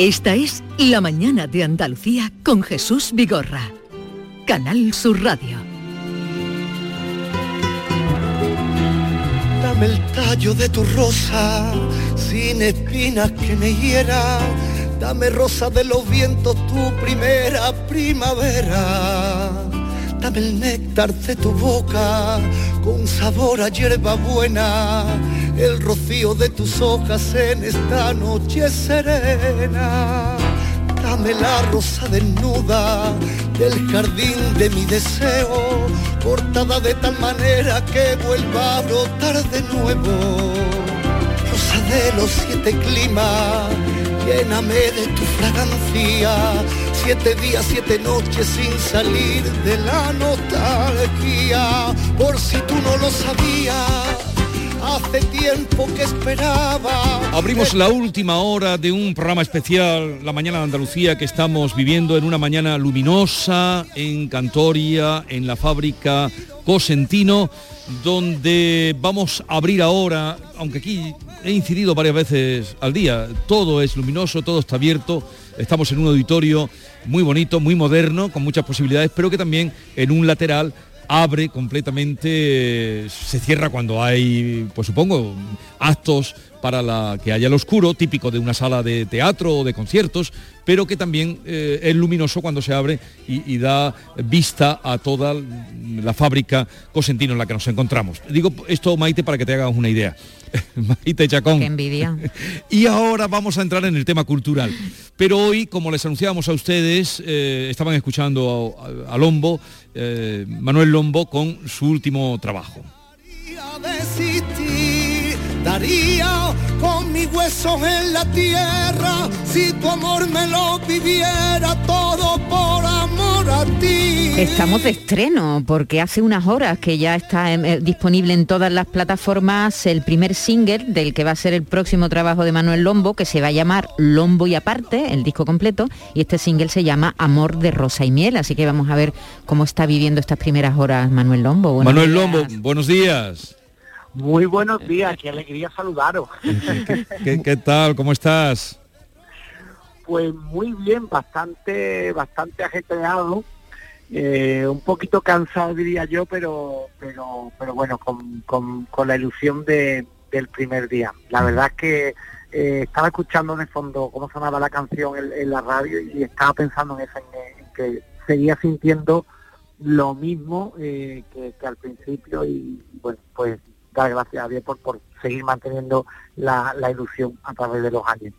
Esta es La mañana de Andalucía con Jesús Vigorra. Canal Sur Radio. Dame el tallo de tu rosa, sin espinas que me hiera. Dame rosa de los vientos, tu primera primavera. Dame el néctar de tu boca, con sabor a hierba buena. El rocío de tus hojas en esta noche serena. Dame la rosa desnuda del jardín de mi deseo, cortada de tal manera que vuelva a brotar de nuevo. Rosa de los siete climas, lléname de tu fragancia, siete días, siete noches sin salir de la nostalgia, por si tú no lo sabías. Hace tiempo que esperaba. Abrimos la última hora de un programa especial, la mañana de Andalucía, que estamos viviendo en una mañana luminosa en Cantoria, en la fábrica Cosentino, donde vamos a abrir ahora, aunque aquí he incidido varias veces al día, todo es luminoso, todo está abierto, estamos en un auditorio muy bonito, muy moderno, con muchas posibilidades, pero que también en un lateral abre completamente, se cierra cuando hay, pues supongo, actos para la, que haya el oscuro, típico de una sala de teatro o de conciertos, pero que también eh, es luminoso cuando se abre y, y, da vista a toda la fábrica Cosentino en la que nos encontramos. Digo esto, Maite, para que te hagas una idea. Maite Chacón. Qué envidia. Y ahora vamos a entrar en el tema cultural. Pero hoy, como les anunciábamos a ustedes, eh, estaban escuchando a, a, a Lombo, eh, Manuel Lombo, con su último trabajo. Daría con mis huesos en la tierra si tu amor me lo pidiera todo por amor a ti. Estamos de estreno porque hace unas horas que ya está eh, disponible en todas las plataformas el primer single del que va a ser el próximo trabajo de Manuel Lombo que se va a llamar Lombo y aparte, el disco completo, y este single se llama Amor de Rosa y Miel, así que vamos a ver cómo está viviendo estas primeras horas Manuel Lombo. Buenos Manuel días. Lombo, buenos días. Muy buenos días, qué alegría saludaros. ¿Qué, qué, qué tal? ¿Cómo estás? Pues muy bien, bastante, bastante ajetreado, eh, un poquito cansado diría yo, pero, pero, pero bueno, con, con, con la ilusión de, del primer día. La verdad es que eh, estaba escuchando de fondo cómo sonaba la canción en, en la radio y estaba pensando en eso, en, en que seguía sintiendo lo mismo eh, que, que, al principio y bueno, pues dar gracias a Dios por, por seguir manteniendo la, la, ilusión a través de los años.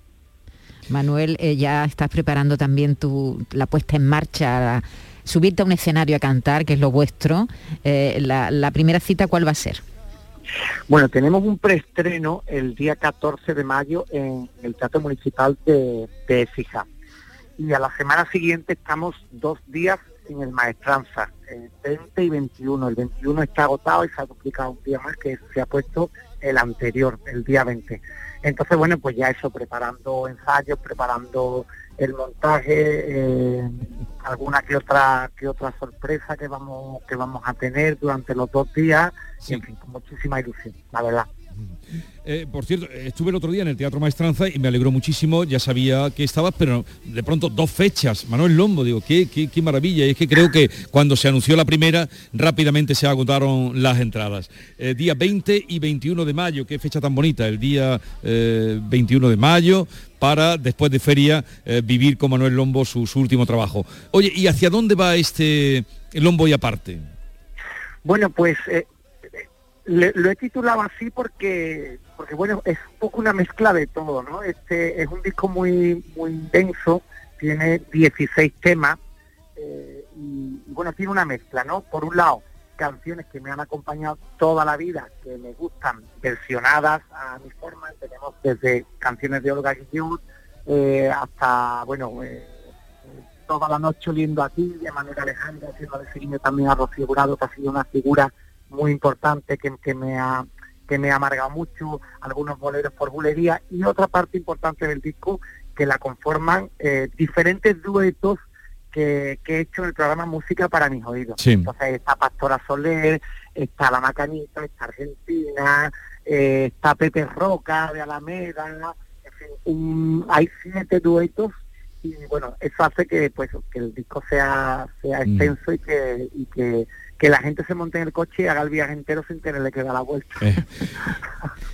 Manuel, eh, ya estás preparando también tu, la puesta en marcha, subirte a un escenario a cantar, que es lo vuestro. Eh, la, primera cita, ¿cuál va a ser? Bueno, tenemos un preestreno el día 14 de mayo en el Teatro Municipal de, de Fija. Y a la semana siguiente estamos dos días en el Maestranza, el 20 y 21. El 21 está agotado y se ha duplicado un día más que se ha puesto el anterior, el día 20. Entonces, bueno, pues ya eso, preparando ensayos, preparando el montaje, eh, alguna que otra que otra sorpresa que vamos que vamos a tener durante los dos días, en fin, con muchísima ilusión, la verdad. Eh, por cierto, estuve el otro día en el Teatro Maestranza y me alegró muchísimo, ya sabía que estabas, pero de pronto dos fechas, Manuel Lombo, digo, qué, qué, maravilla, y es que creo que cuando se anunció la primera, rápidamente se agotaron las entradas. Eh, día 20 y 21 de mayo, qué fecha tan bonita, el día 21 eh, de mayo, para después de feria vivir con Manuel Lombo su último trabajo. Oye, ¿y hacia dónde va este Lombo y aparte? Bueno, pues lo he titulado así porque, porque bueno, es un poco una mezcla de todo, ¿no? Este es un disco muy, muy denso, tiene 16 temas eh, y, bueno, tiene una mezcla, ¿no? Por un lado, canciones que me han acompañado toda la vida, que me gustan, versionadas a mi forma, tenemos desde canciones de Olga Guillot eh, hasta, bueno, eh, toda la noche oliendo a ti, de manera Alejandra, haciendo de también a Rocío Jurado, que ha sido una figura muy importante que, que me ha que me ha amargado mucho, algunos boleros por bulería y otra parte importante del disco que la conforman eh, diferentes duetos que, he hecho en el programa Música para mis oídos. Entonces está Pastora Soler, está La Macanita, está Argentina, eh, está Pepe Roca de Alameda, en fin, hay siete duetos y bueno, eso hace que pues que el disco sea, sea mm. extenso y que, y que que la gente se monte en el coche y haga el viaje entero sin tenerle que dar la vuelta. Eh.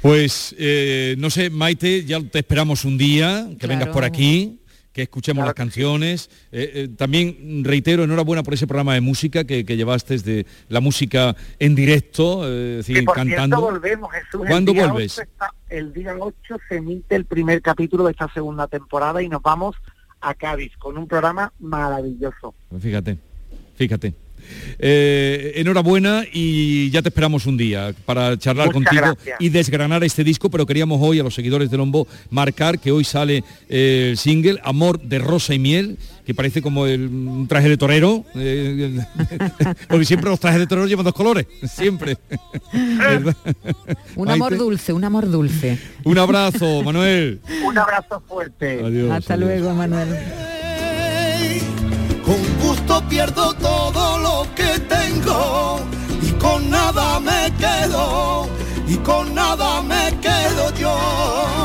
Pues, eh, no sé, Maite, ya te esperamos un día, que vengas por aquí que escuchemos las canciones. Eh, también reitero, enhorabuena por ese programa de música que, que llevaste de la música en directo, es decir, cantando. volvemos, Jesús. ¿Cuándo vuelves? el día 8 se emite el primer capítulo de esta segunda temporada y nos vamos a Cádiz con un programa maravilloso. Fíjate, fíjate. Eh, enhorabuena y ya te esperamos un día para charlar contigo y desgranar este disco, pero queríamos hoy a los seguidores de Lombo marcar que hoy sale eh, el single Amor de Rosa y Miel, que parece como el, un traje de torero, eh, porque siempre los trajes de torero llevan dos colores, siempre. un amor dulce, un amor dulce. Un abrazo, Manuel. un abrazo fuerte. Hasta luego, Manuel. Gusto pierdo todo lo que tengo y con nada me quedo y con nada me quedo yo.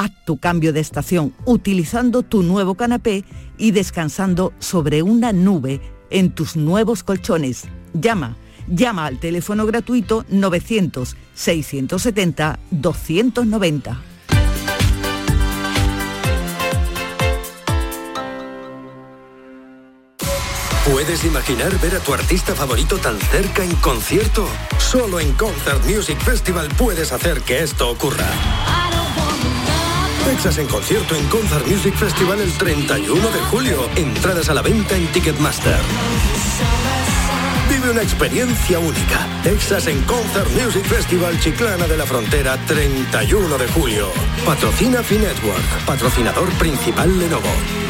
Haz tu cambio de estación utilizando tu nuevo canapé y descansando sobre una nube en tus nuevos colchones. Llama, llama al teléfono gratuito 900 670 290. ¿Puedes imaginar ver a tu artista favorito tan cerca en concierto? Solo en Concert Music Festival puedes hacer que esto ocurra. Texas en concierto en Concert Music Festival el 31 de julio. Entradas a la venta en Ticketmaster. Vive una experiencia única. Texas en Concert Music Festival Chiclana de la Frontera 31 de julio. Patrocina Finetwork, patrocinador principal Lenovo.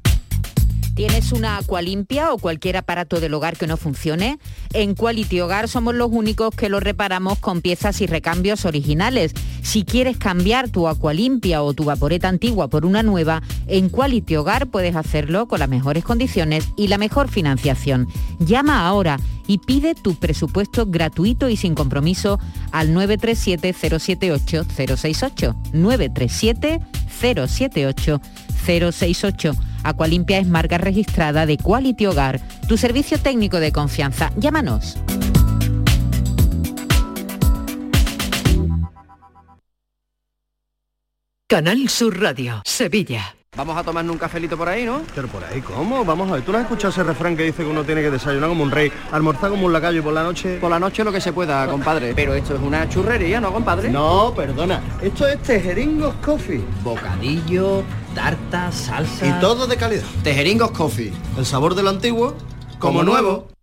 ¿Tienes una limpia o cualquier aparato del hogar que no funcione? En Quality Hogar somos los únicos que lo reparamos con piezas y recambios originales. Si quieres cambiar tu limpia o tu vaporeta antigua por una nueva, en Quality Hogar puedes hacerlo con las mejores condiciones y la mejor financiación. Llama ahora y pide tu presupuesto gratuito y sin compromiso al 937 078 068 937 078 068 Aqualimpia es marca registrada de Quality Hogar, tu servicio técnico de confianza. Llámanos. Canal Sur Radio, Sevilla. Vamos a tomarnos un cafelito por ahí, ¿no? Pero por ahí, ¿cómo? Vamos a ver, ¿tú no has escuchado ese refrán que dice que uno tiene que desayunar como un rey, almorzar como un lacayo y por la noche... Por la noche lo que se pueda, compadre. Pero esto es una churrería, ¿no, compadre? No, perdona. Esto es Tejeringos Coffee. Bocadillo, tarta, salsa... Y todo de calidad. Tejeringos Coffee. El sabor del antiguo, como, nuevo.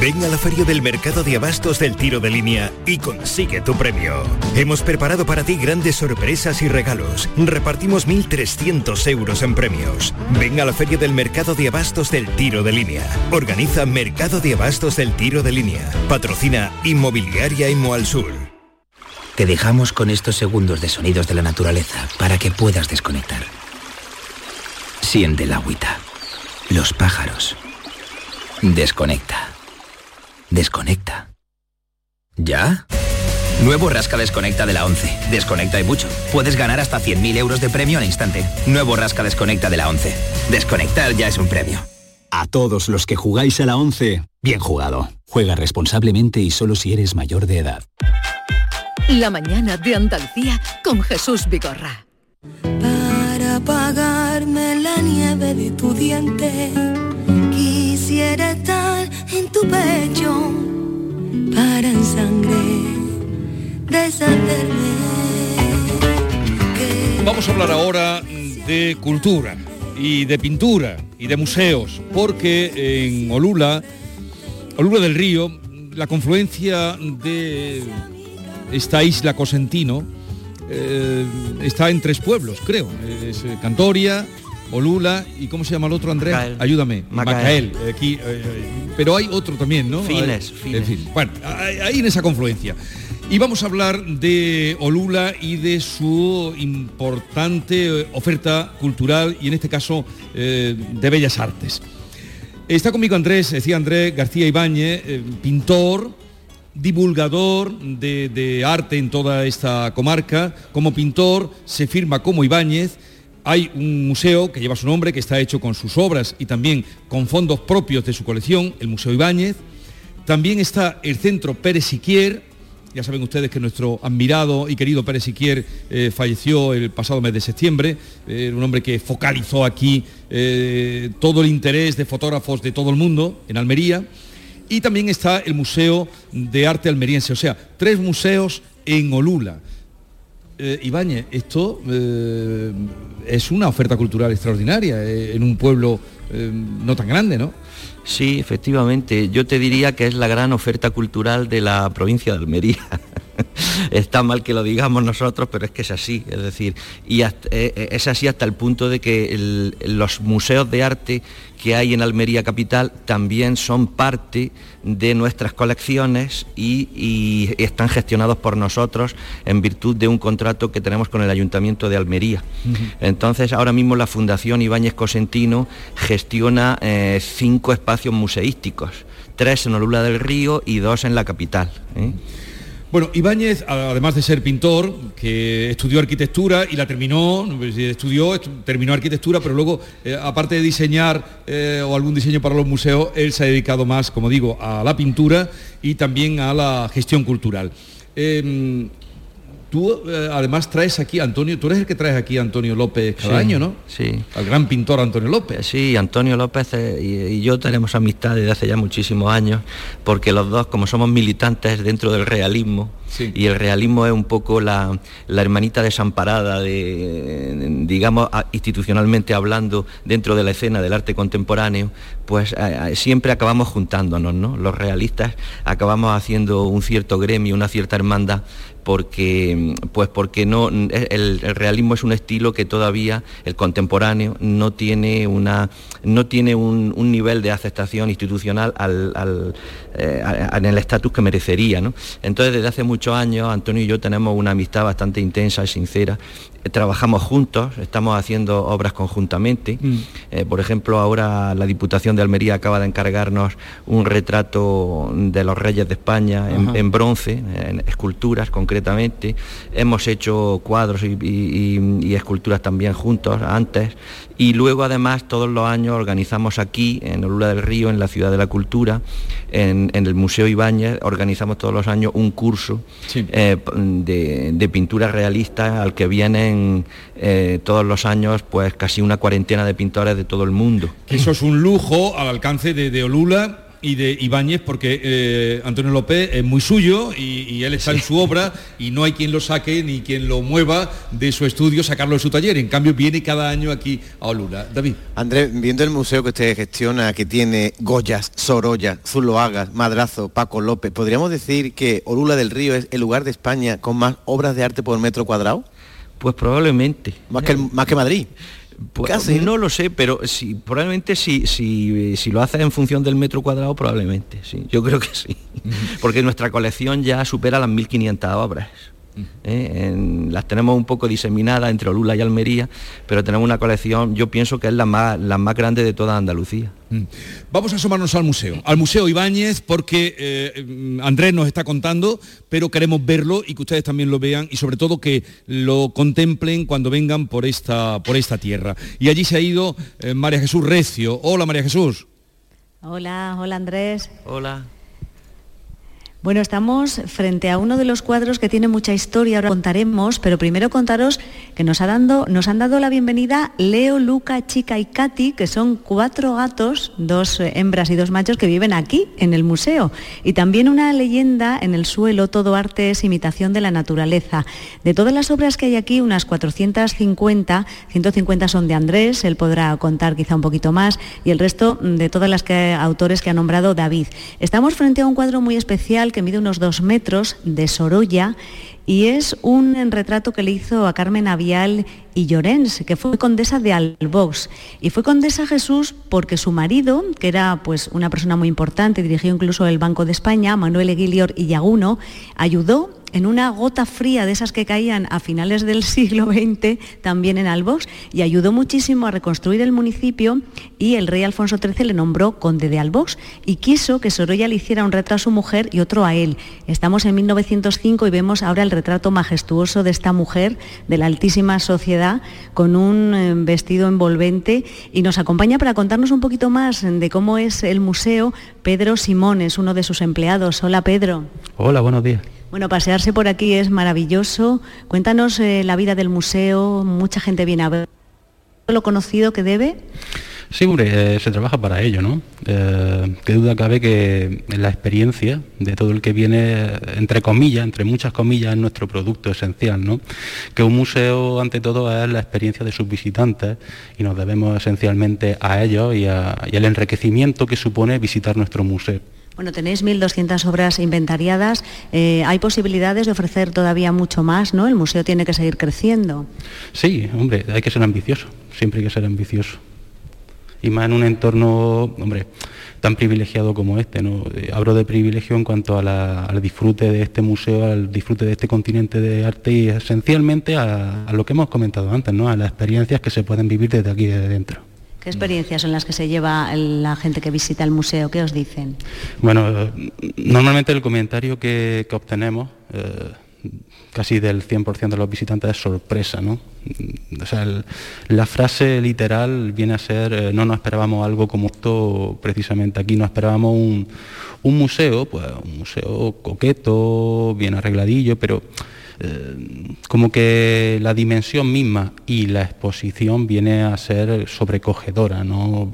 Ven a la feria del mercado de abastos del tiro de línea y consigue tu premio. Hemos preparado para ti grandes sorpresas y regalos. Repartimos 1.300 euros en premios. Ven a la feria del mercado de abastos del tiro de línea. Organiza Mercado de Abastos del Tiro de Línea. Patrocina Inmobiliaria Imo Sur. Te dejamos con estos segundos de sonidos de la naturaleza para que puedas desconectar. Siente el agüita, los pájaros. Desconecta. Desconecta. ¿Ya? Nuevo Rasca Desconecta de la 11. Desconecta y mucho. Puedes ganar hasta 100.000 euros de premio al instante. Nuevo Rasca Desconecta de la 11. Desconectar ya es un premio. A todos los que jugáis a la 11, bien jugado. Juega responsablemente y solo si eres mayor de edad. La mañana de Andalucía con Jesús Vigorra. Para pagarme la nieve de tu diente, quisiera estar en tu pecho para en sangre deshacerme. Vamos a hablar ahora de cultura y de pintura y de museos, porque en Olula, Olula del Río, la confluencia de esta isla Cosentino eh, está en tres pueblos, creo. Es eh, Cantoria, Olula y ¿cómo se llama el otro, Andrés? Macael. Ayúdame. Macael. Aquí, eh, eh, pero hay otro también, ¿no? Fines, Hay- Fines. en fin, bueno, ahí en esa confluencia. Y vamos a hablar de Olula y de su importante eh, oferta cultural y en este caso eh, de bellas artes. Está conmigo Andrés, decía Andrés García Ibáñez, eh, pintor, divulgador de, de, arte en toda esta comarca. Como pintor se firma como Ibáñez. Hay un museo que lleva su nombre, que está hecho con sus obras y también con fondos propios de su colección, el Museo Ibáñez. También está el Centro Pérez Siquier, ya saben ustedes que nuestro admirado y querido Pérez Siquier eh, falleció el pasado mes de septiembre, eh, un hombre que focalizó aquí eh, todo el interés de fotógrafos de todo el mundo en Almería. Y también está el Museo de Arte Almeriense, o sea, tres museos en Olula. Ibáñez, esto es una oferta cultural extraordinaria en un pueblo no tan grande, ¿no? Sí, efectivamente. Yo te diría que es la gran oferta cultural de la provincia de Almería. Está mal que lo digamos nosotros, pero es que es así. Es decir, y eh, eh, es así hasta el punto de que los museos de arte que hay en Almería Capital también son parte de nuestras colecciones y, están gestionados por nosotros en virtud de un contrato que tenemos con el Ayuntamiento de Almería. Entonces, ahora mismo la Fundación Ibáñez Cosentino gestiona eh, cinco espacios museísticos, tres en Olula del Río y dos en la capital. ¿eh? Bueno, Ibáñez, además de ser pintor, que estudió arquitectura y la terminó, estudió, terminó arquitectura, pero luego, eh, aparte de diseñar eh, o algún diseño para los museos, él se ha dedicado más, como digo, a la pintura y también a la gestión cultural. Em, Tú eh, además traes aquí, Antonio, tú eres el que traes aquí a Antonio López cada año, ¿no? Sí. Al gran pintor Antonio López. Sí, Antonio López eh, y, yo tenemos amistad desde hace ya muchísimos años, porque los dos, como somos militantes dentro del realismo, y el realismo es un poco la, hermanita desamparada, de, digamos, institucionalmente hablando, dentro de la escena del arte contemporáneo, pues eh, siempre acabamos juntándonos, ¿no? Los realistas acabamos haciendo un cierto gremio, una cierta hermandad porque, pues porque no, el, realismo es un estilo que todavía el contemporáneo no tiene, una, no tiene un, nivel de aceptación institucional al, eh, en el estatus que merecería. Entonces, desde hace muchos años, Antonio y yo tenemos una amistad bastante intensa y sincera trabajamos juntos, estamos haciendo obras conjuntamente. Mm. Eh, por ejemplo, ahora la Diputación de Almería acaba de encargarnos un retrato de los reyes de España en, bronce, en esculturas concretamente. Hemos hecho cuadros y, esculturas también juntos antes. Y luego además todos los años organizamos aquí, en Olula del Río, en la Ciudad de la Cultura, en, el Museo Ibáñez, organizamos todos los años un curso eh, de, de pintura realista al que vienen eh, todos los años pues casi una cuarentena de pintores de todo el mundo. Eso es un lujo al alcance de, Olula y de Ibáñez porque eh, Antonio López es muy suyo y, él está en su obra y no hay quien lo saque ni quien lo mueva de su estudio, sacarlo de su taller. En cambio viene cada año aquí a Olula. David. Andrés, viendo el museo que usted gestiona, que tiene Goyas, Sorolla, Zuloagas, Madrazo, Paco López, ¿podríamos decir que Olula del Río es el lugar de España con más obras de arte por metro cuadrado? Pues probablemente. Más que, más que Madrid. Pues, no lo sé, pero si, probablemente si, si, si lo haces en función del metro cuadrado, probablemente, sí. Yo creo que sí. Porque nuestra colección ya supera las 1.500 obras. ¿Eh? las tenemos un poco diseminadas entre Olula y Almería, pero tenemos una colección, yo pienso que es la más, la más grande de toda Andalucía. Mm. Vamos a asomarnos al museo, al Museo Ibáñez, porque eh, Andrés nos está contando, pero queremos verlo y que ustedes también lo vean y sobre todo que lo contemplen cuando vengan por esta, por esta tierra. Y allí se ha ido eh, María Jesús Recio. Hola María Jesús. Hola, hola Andrés. Hola. Bueno, estamos frente a uno de los cuadros que tiene mucha historia, ahora contaremos, pero primero contaros que nos, ha dando, nos han dado la bienvenida Leo, Luca, Chica y Katy, que son cuatro gatos, dos hembras y dos machos que viven aquí, en el museo. Y también una leyenda en el suelo, todo arte es imitación de la naturaleza. De todas las obras que hay aquí, unas 450, 150 son de Andrés, él podrá contar quizá un poquito más, y el resto de todas las autores que ha nombrado David. Estamos frente a un cuadro muy especial que mide unos dos metros de Sorolla y es un retrato que le hizo a Carmen Avial y Llorens, que fue condesa de Albox. Y fue condesa Jesús porque su marido, que era pues una persona muy importante, dirigió incluso el Banco de España, Manuel Eguilior y Yaguno, ayudó en una gota fría de esas que caían a finales del siglo XX, también en Albos, y ayudó muchísimo a reconstruir el municipio y el rey Alfonso XIII le nombró conde de Albos y quiso que Sorolla le hiciera un retrato a su mujer y otro a él. Estamos en 1905 y vemos ahora el retrato majestuoso de esta mujer de la altísima sociedad con un eh, vestido envolvente y nos acompaña para contarnos un poquito más de cómo es el museo Pedro Simón, es uno de sus empleados. Hola Pedro. Hola, buenos días. Bueno, pasearse por aquí es maravilloso. Cuéntanos eh, la vida del museo, mucha gente viene a ver lo conocido que debe. Sí, hombre, eh, se trabaja para ello, ¿no? Eh, qué duda cabe que la experiencia de todo el que viene, entre comillas, entre muchas comillas, es nuestro producto esencial, ¿no? Que un museo, ante todo, es la experiencia de sus visitantes y nos debemos esencialmente a ellos y, al enriquecimiento que supone visitar nuestro museo. Bueno, tenéis 1.200 obras inventariadas. Eh, ¿Hay posibilidades de ofrecer todavía mucho más, no? El museo tiene que seguir creciendo. Sí, hombre, hay que ser ambicioso. Siempre hay que ser ambicioso y más en un entorno, hombre, tan privilegiado como este. ¿no? Eh, hablo de privilegio en cuanto al disfrute de este museo, al disfrute de este continente de arte y esencialmente a, lo que hemos comentado antes, ¿no? a las experiencias que se pueden vivir desde aquí, desde dentro. ¿Qué experiencias son las que se lleva la gente que visita el museo? ¿Qué os dicen? Bueno, normalmente el comentario que, obtenemos... Eh, casi del 100% de los visitantes es sorpresa, ¿no? O sea, la frase literal viene a ser, eh, no nos esperábamos algo como esto precisamente aquí, no esperábamos un, museo, pues un museo coqueto, bien arregladillo, pero eh, como que la dimensión misma y la exposición viene a ser sobrecogedora, ¿no?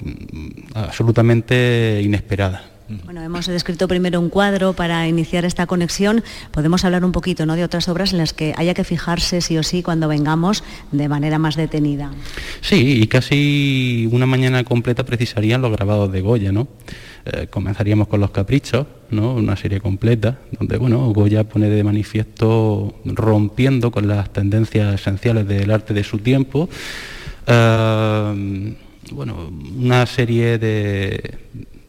absolutamente inesperada. Bueno, hemos descrito primero un cuadro para iniciar esta conexión. Podemos hablar un poquito ¿no? de otras obras en las que haya que fijarse sí o sí cuando vengamos de manera más detenida. Sí, y casi una mañana completa precisarían los grabados de Goya, ¿no? Eh, comenzaríamos con los caprichos, ¿no? una serie completa, donde bueno, Goya pone de manifiesto rompiendo con las tendencias esenciales del arte de su tiempo. Eh, bueno, una serie de,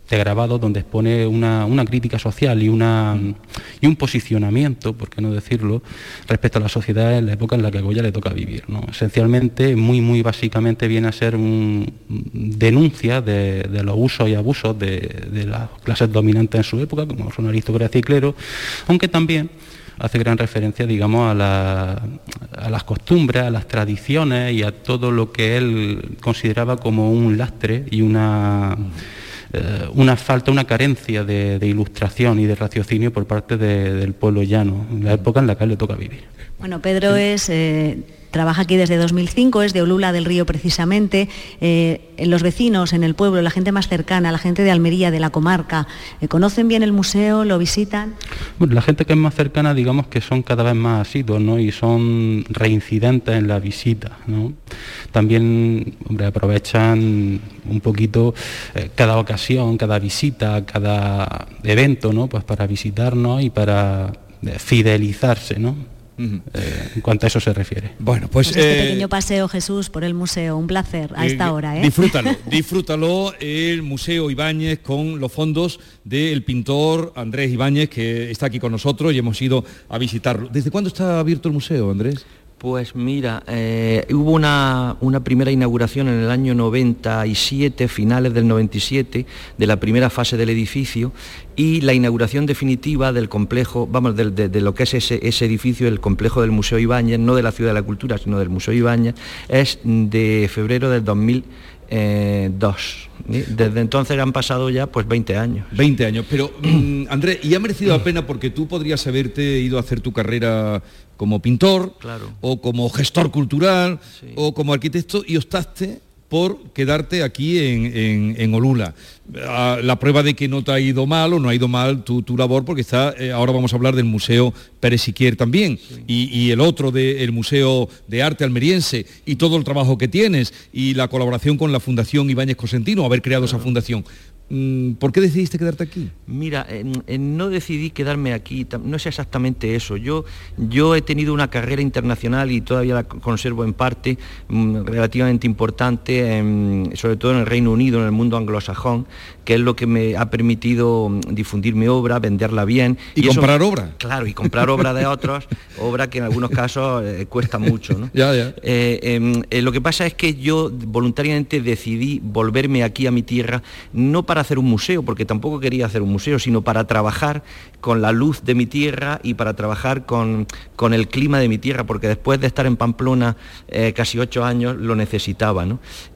de grabado donde expone una, crítica social y, una, y un posicionamiento, por qué no decirlo, respecto a la sociedad en la época en la que a Goya le toca vivir. Esencialmente, muy, muy básicamente viene a ser una denuncia de, los usos y abusos de, las clases dominantes en su época, como son aristocracia y clero, aunque también hace gran referencia, digamos, a, las costumbres, a las tradiciones y a todo lo que él consideraba como un lastre y una eh, una falta, una carencia de, ilustración y de raciocinio por parte del pueblo llano, en la época en la que le toca vivir. Bueno, Pedro es eh, trabaja aquí desde 2005, es de Olula del Río precisamente. Eh, los vecinos en el pueblo, la gente más cercana, la gente de Almería, de la comarca, eh, ¿conocen bien el museo? ¿Lo visitan? Bueno, la gente que es más cercana, digamos que son cada vez más asiduos ¿no? y son reincidentes en la visita. ¿no? También hombre, aprovechan un poquito eh, cada ocasión, cada visita, cada evento ¿no? pues para visitarnos y para fidelizarse. ¿no? Eh, en cuanto a eso se refiere. Bueno, pues, pues este eh, pequeño paseo Jesús por el museo, un placer a esta hora. ¿eh? Disfrútalo, disfrútalo el Museo Ibáñez con los fondos del pintor Andrés Ibáñez que está aquí con nosotros y hemos ido a visitarlo. ¿Desde cuándo está abierto el museo, Andrés? Pues mira, eh, hubo una, primera inauguración en el año 97, finales del 97, de la primera fase del edificio y la inauguración definitiva del complejo, vamos, de, lo que es ese, edificio, el complejo del Museo Ibáñez, no de la Ciudad de la Cultura, sino del Museo Ibáñez, es de febrero del 2002. Eh, Desde entonces han pasado ya pues 20 años. 20 años, pero mm, Andrés, y ha merecido la pena porque tú podrías haberte ido a hacer tu carrera como pintor o como gestor cultural o como arquitecto y optaste por quedarte aquí en, Olula. Ah, la prueba de que no te ha ido mal o no ha ido mal tu, labor, porque está, eh, ahora vamos a hablar del Museo Pérez Siquier también, y, el otro del Museo de Arte Almeriense, y todo el trabajo que tienes, y la colaboración con la Fundación Ibáñez Cosentino, haber creado esa fundación. Mm, ¿Por qué decidiste quedarte aquí? Mira, no decidí quedarme aquí, no es exactamente eso. Yo, yo he tenido una carrera internacional y todavía la conservo en parte mm, relativamente importante, sobre todo en el Reino Unido, en el mundo anglosajón, que es lo que me ha permitido mm, difundir mi obra, venderla bien. ¿Y, comprar obra? Claro, y comprar obra de otros, obra que en algunos casos eh, cuesta mucho. ¿no? Ya, ya. Eh, em, eh, lo que pasa es que yo voluntariamente decidí volverme aquí a mi tierra, no para hacer un museo, porque tampoco quería hacer un museo, sino para trabajar con la luz de mi tierra y para trabajar con, con el clima de mi tierra, porque después de estar en Pamplona casi ocho años lo necesitaba.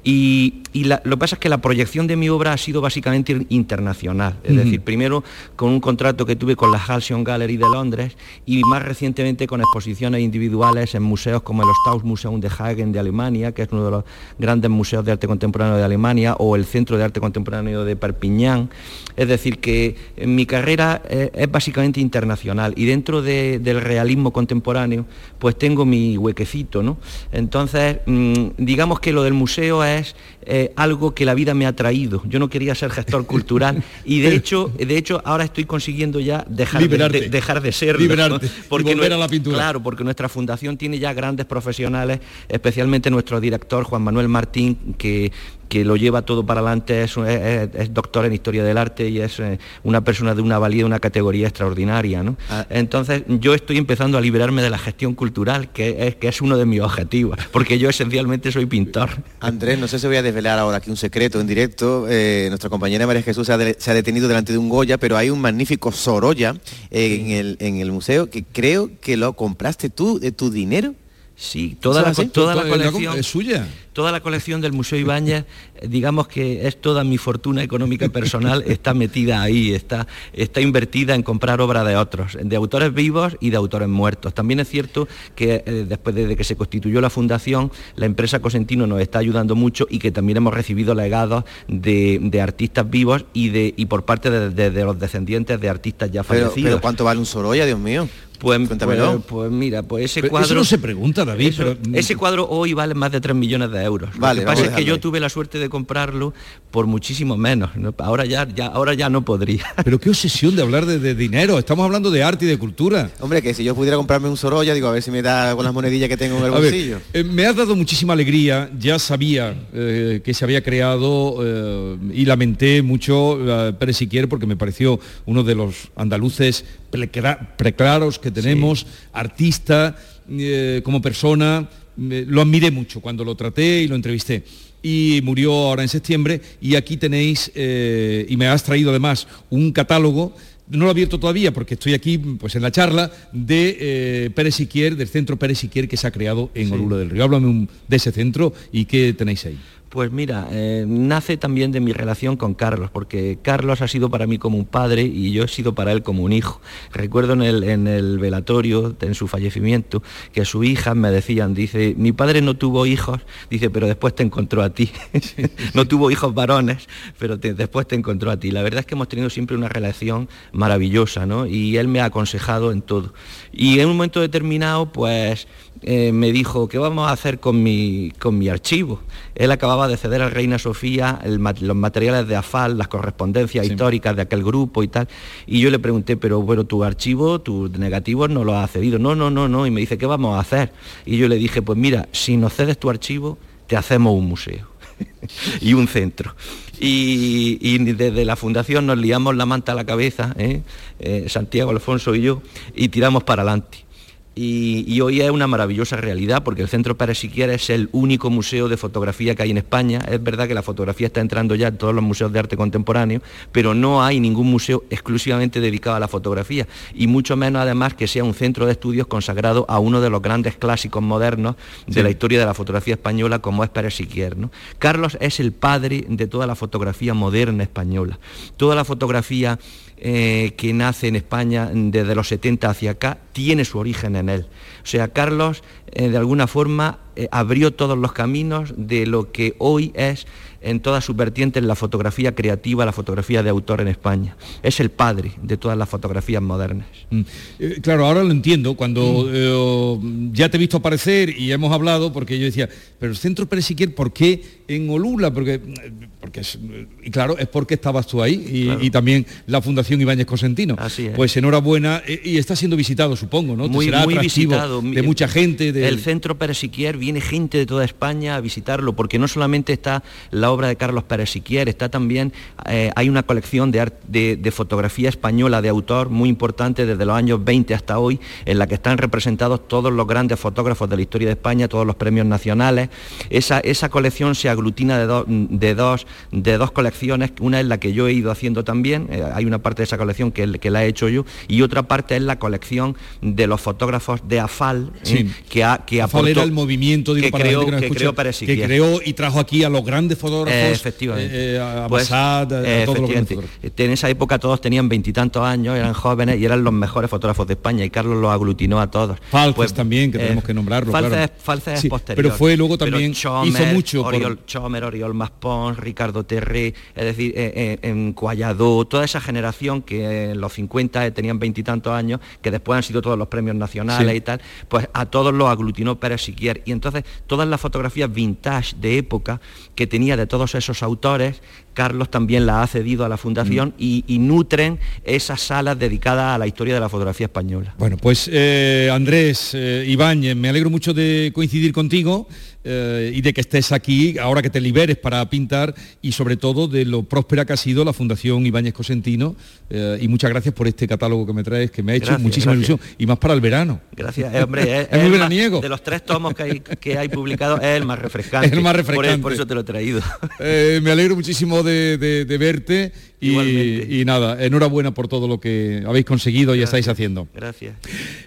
Y, lo que pasa es que la proyección de mi obra ha sido básicamente internacional, es decir, primero con un contrato que tuve con la Halcyon Gallery de Londres y más recientemente con exposiciones individuales en museos como el Stauss Museum de Hagen de Alemania, que es uno de los grandes museos de arte contemporáneo de Alemania, o el Centro de Arte Contemporáneo de Perpiñán. Es decir, que mi carrera eh, es básicamente internacional y dentro del realismo contemporáneo pues tengo mi huequecito, ¿no? Entonces, mm, digamos que lo del museo es eh, algo que la vida me ha traído. Yo no quería ser gestor cultural y de hecho, de hecho ahora estoy consiguiendo ya dejar, de, dejar de serlo. porque volver a la pintura. Claro, porque nuestra fundación tiene ya grandes profesionales, especialmente nuestro director Juan Manuel Martín, que que lo lleva todo para adelante, es, doctor en historia del arte y es eh, una persona de una valía, una categoría extraordinaria. ¿no? Ah. Entonces yo estoy empezando a liberarme de la gestión cultural, que es, que es uno de mis objetivos, porque yo esencialmente soy pintor. Andrés, no sé si voy a desvelar ahora aquí un secreto en directo. Eh, nuestra compañera María Jesús se ha, detenido delante de un Goya, pero hay un magnífico Sorolla en, el, en el museo que creo que lo compraste tú de tu dinero. Sí, toda, la, toda la colección es suya. Toda la colección del Museo Ibáñez, eh, digamos que es toda mi fortuna económica personal, está metida ahí, está, está invertida en comprar obra de otros, de autores vivos y de autores muertos. También es cierto que eh, después de que se constituyó la fundación, la empresa Cosentino nos está ayudando mucho y que también hemos recibido legados de, artistas vivos y, de, y por parte de, los descendientes de artistas ya fallecidos. Pero, ¿cuánto vale un Sorolla, Dios mío? Pues, pues, pues, mira, pues ese cuadro... Eso no se pregunta, David. Ese cuadro hoy vale más de 3 millones de euros. Vale, Lo que pasa es que yo tuve la suerte de comprarlo por muchísimo menos. Ahora, ya, ya, ahora ya no podría. Pero qué obsesión de hablar de, dinero. Estamos hablando de arte y de cultura. Hombre, que si yo pudiera comprarme un Sorolla, digo, a ver si me da con las monedillas que tengo en el bolsillo. Eh, me has dado muchísima alegría. Ya sabía eh, que se había creado eh, y lamenté mucho Pérez Siquier porque me pareció uno de los andaluces preclaros que tenemos, artista, eh, como persona, lo admiré mucho cuando lo traté y lo entrevisté. Y murió ahora en septiembre y aquí tenéis, eh, y me has traído además un catálogo no lo he abierto todavía porque estoy aquí pues, en la charla de eh, Pérez Siquier, del centro Pérez Siquier que se ha creado en Olula del Río. Háblame de ese centro y qué tenéis ahí. Pues mira, eh, nace también de mi relación con Carlos, porque Carlos ha sido para mí como un padre y yo he sido para él como un hijo. Recuerdo en el, velatorio, en su fallecimiento, que su hija me decían, dice, mi padre no tuvo hijos, dice, pero después te encontró a ti. no tuvo hijos varones, pero después te encontró a ti. La verdad es que hemos tenido siempre una relación maravillosa, ¿no? Y él me ha aconsejado en todo. Y en un momento determinado, pues eh, me dijo, ¿qué vamos a hacer con mi, con mi archivo? Él acababa de ceder a Reina Sofía los materiales de AFAL, las correspondencias históricas de aquel grupo y tal. Y yo le pregunté, pero bueno, tu archivo, tus negativos no lo has cedido. No, no, no, no. Y me dice, ¿qué vamos a hacer? Y yo le dije, pues mira, si nos cedes tu archivo, te hacemos un museo y un centro. Y, desde la fundación nos liamos la manta a la cabeza, ¿eh? Eh, Santiago, Alfonso y yo, y tiramos para adelante. Y, hoy es una maravillosa realidad porque el Centro Pérez Siquiera es el único museo de fotografía que hay en España. Es verdad que la fotografía está entrando ya en todos los museos de arte contemporáneo, pero no hay ningún museo exclusivamente dedicado a la fotografía y mucho menos además que sea un centro de estudios consagrado a uno de los grandes clásicos modernos de la historia de la fotografía española como es Pérez Siquier. Carlos es el padre de toda la fotografía moderna española. Toda la fotografía eh, que nace en España desde los 70 hacia acá tiene su origen en él. O sea, Carlos eh, de alguna forma eh, abrió todos los caminos de lo que hoy es en todas sus vertientes la fotografía creativa, la fotografía de autor en España. Es el padre de todas las fotografías modernas. Mm. Eh, claro, ahora lo entiendo, cuando Mm. eh, ya te he visto aparecer y hemos hablado, porque yo decía, pero el Centro Pérez Siquier, ¿por qué en Olula? Porque, porque es- y claro, es porque estabas tú ahí y, Claro. y también la Fundación Ibáñez Cosentino. Así es. Pues enhorabuena, eh, y está siendo visitado, supongo, ¿no? muy, Será muy visitado. de mucha gente. de- El centro Pérez Siquier viene gente de toda España a visitarlo, porque no solamente está la obra de Carlos Pérez Siquier, está también, eh, hay una colección de, de, de fotografía española de autor muy importante desde los años 20 hasta hoy, en la que están representados todos los grandes fotógrafos de la historia de España, todos los premios nacionales. Esa, esa colección se aglutina de, do- de, dos, de dos colecciones, una es la que yo he ido haciendo también, eh, hay una parte de esa colección que, que la he hecho yo, y otra parte es la colección de los fotógrafos de AFAL, eh, que, ha, que AFAL aportó- era el movimiento digo, que para creó, que que creó Pérez que creó y trajo aquí a los grandes fotógrafos Efectivamente. eh, a Pues, Bassat, a- a efectivamente. En esa época todos tenían veintitantos años, eran jóvenes y eran los mejores fotógrafos de España y Carlos los aglutinó a todos. Falces Pues, también, que eh, tenemos que nombrarlo, Falces, claro. Falces Sí, posterior. pero fue luego también, Chomer, hizo mucho por- Oriol Chomer, Oriol Maspons, Ricardo Terré, es decir, eh, eh, en Cualladó, toda esa generación que en los 50 eh, tenían veintitantos años, que después han sido todos los premios nacionales Sí. y tal, pues a todos los aglutinó Pérez Siquier. Y entonces todas las fotografías vintage de época que tenía de todos esos autores, Carlos también las ha cedido a la Fundación y, y nutren esas salas dedicadas a la historia de la fotografía española. Bueno, pues eh, Andrés eh, Ibáñez, me alegro mucho de coincidir contigo eh, y de que estés aquí ahora que te liberes para pintar y sobre todo de lo próspera que ha sido la Fundación Ibáñez Cosentino eh, y muchas gracias por este catálogo que me traes que me ha hecho Gracias, muchísima gracias. ilusión y más para el verano. Gracias, eh, hombre, es, Es muy más- veraniego. de los tres tomos que hay, que hay publicados, es el más refrescante. Es el más Por- refrescante. Por, eso te lo he traído. Me alegro muchísimo de, de- de verte y, y nada, enhorabuena por todo lo que habéis conseguido y estáis haciendo. Gracias.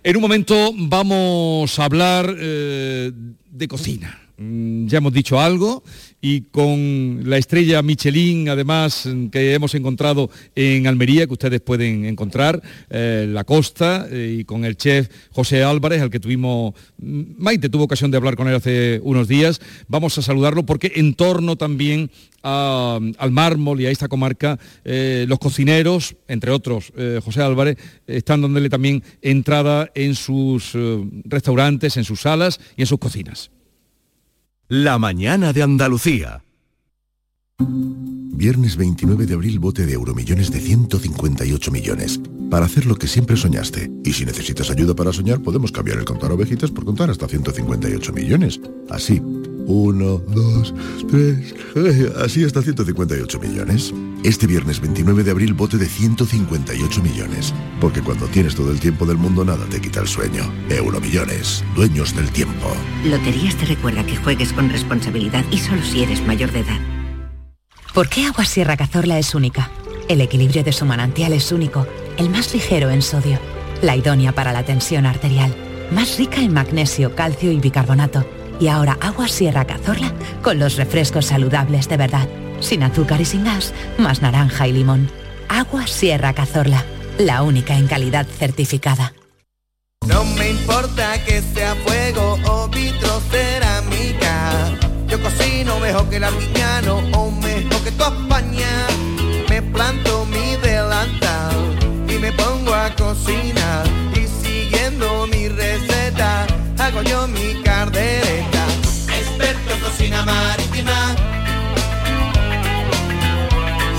En un momento vamos a hablar eh, de cocina. Mm, Ya hemos dicho algo y con la estrella Michelin, además, que hemos encontrado en Almería, que ustedes pueden encontrar, eh, La Costa, eh, y con el chef José Álvarez, al que tuvimos, mm, Maite tuvo ocasión de hablar con él hace unos días, vamos a saludarlo porque en torno también al mármol y a esta comarca, eh, los cocineros, entre otros José Álvarez, están dándole también entrada en sus restaurantes, en sus salas y en sus cocinas. La mañana de Andalucía. Viernes 29 de abril, bote de euromillones de 158 millones. Para hacer lo que siempre soñaste. Y si necesitas ayuda para soñar, podemos cambiar el contar ovejitas por contar hasta 158 millones. Así. Uno, dos, tres, eh, así hasta 158 millones. Este viernes 29 de abril, bote de 158 millones. Porque cuando tienes todo el tiempo del mundo, nada te quita el sueño. Euromillones, dueños del tiempo. Loterías te recuerda que juegues con responsabilidad y solo si eres mayor de edad. ¿Por qué Agua Sierra Cazorla es única? El equilibrio de su manantial es único, el más ligero en sodio, la idónea para la tensión arterial, más rica en magnesio, calcio y bicarbonato. Y ahora Agua Sierra Cazorla con los refrescos saludables de verdad, sin azúcar y sin gas, más naranja y limón. Agua Sierra Cazorla, la única en calidad certificada. No me importa que sea fuego o vitrocerámica. Yo cocino mejor que el o mejor que tu España. Me planto me pongo a cocinar. Y siguiendo mi receta, hago yo mi cardereta. Experto en cocina marítima.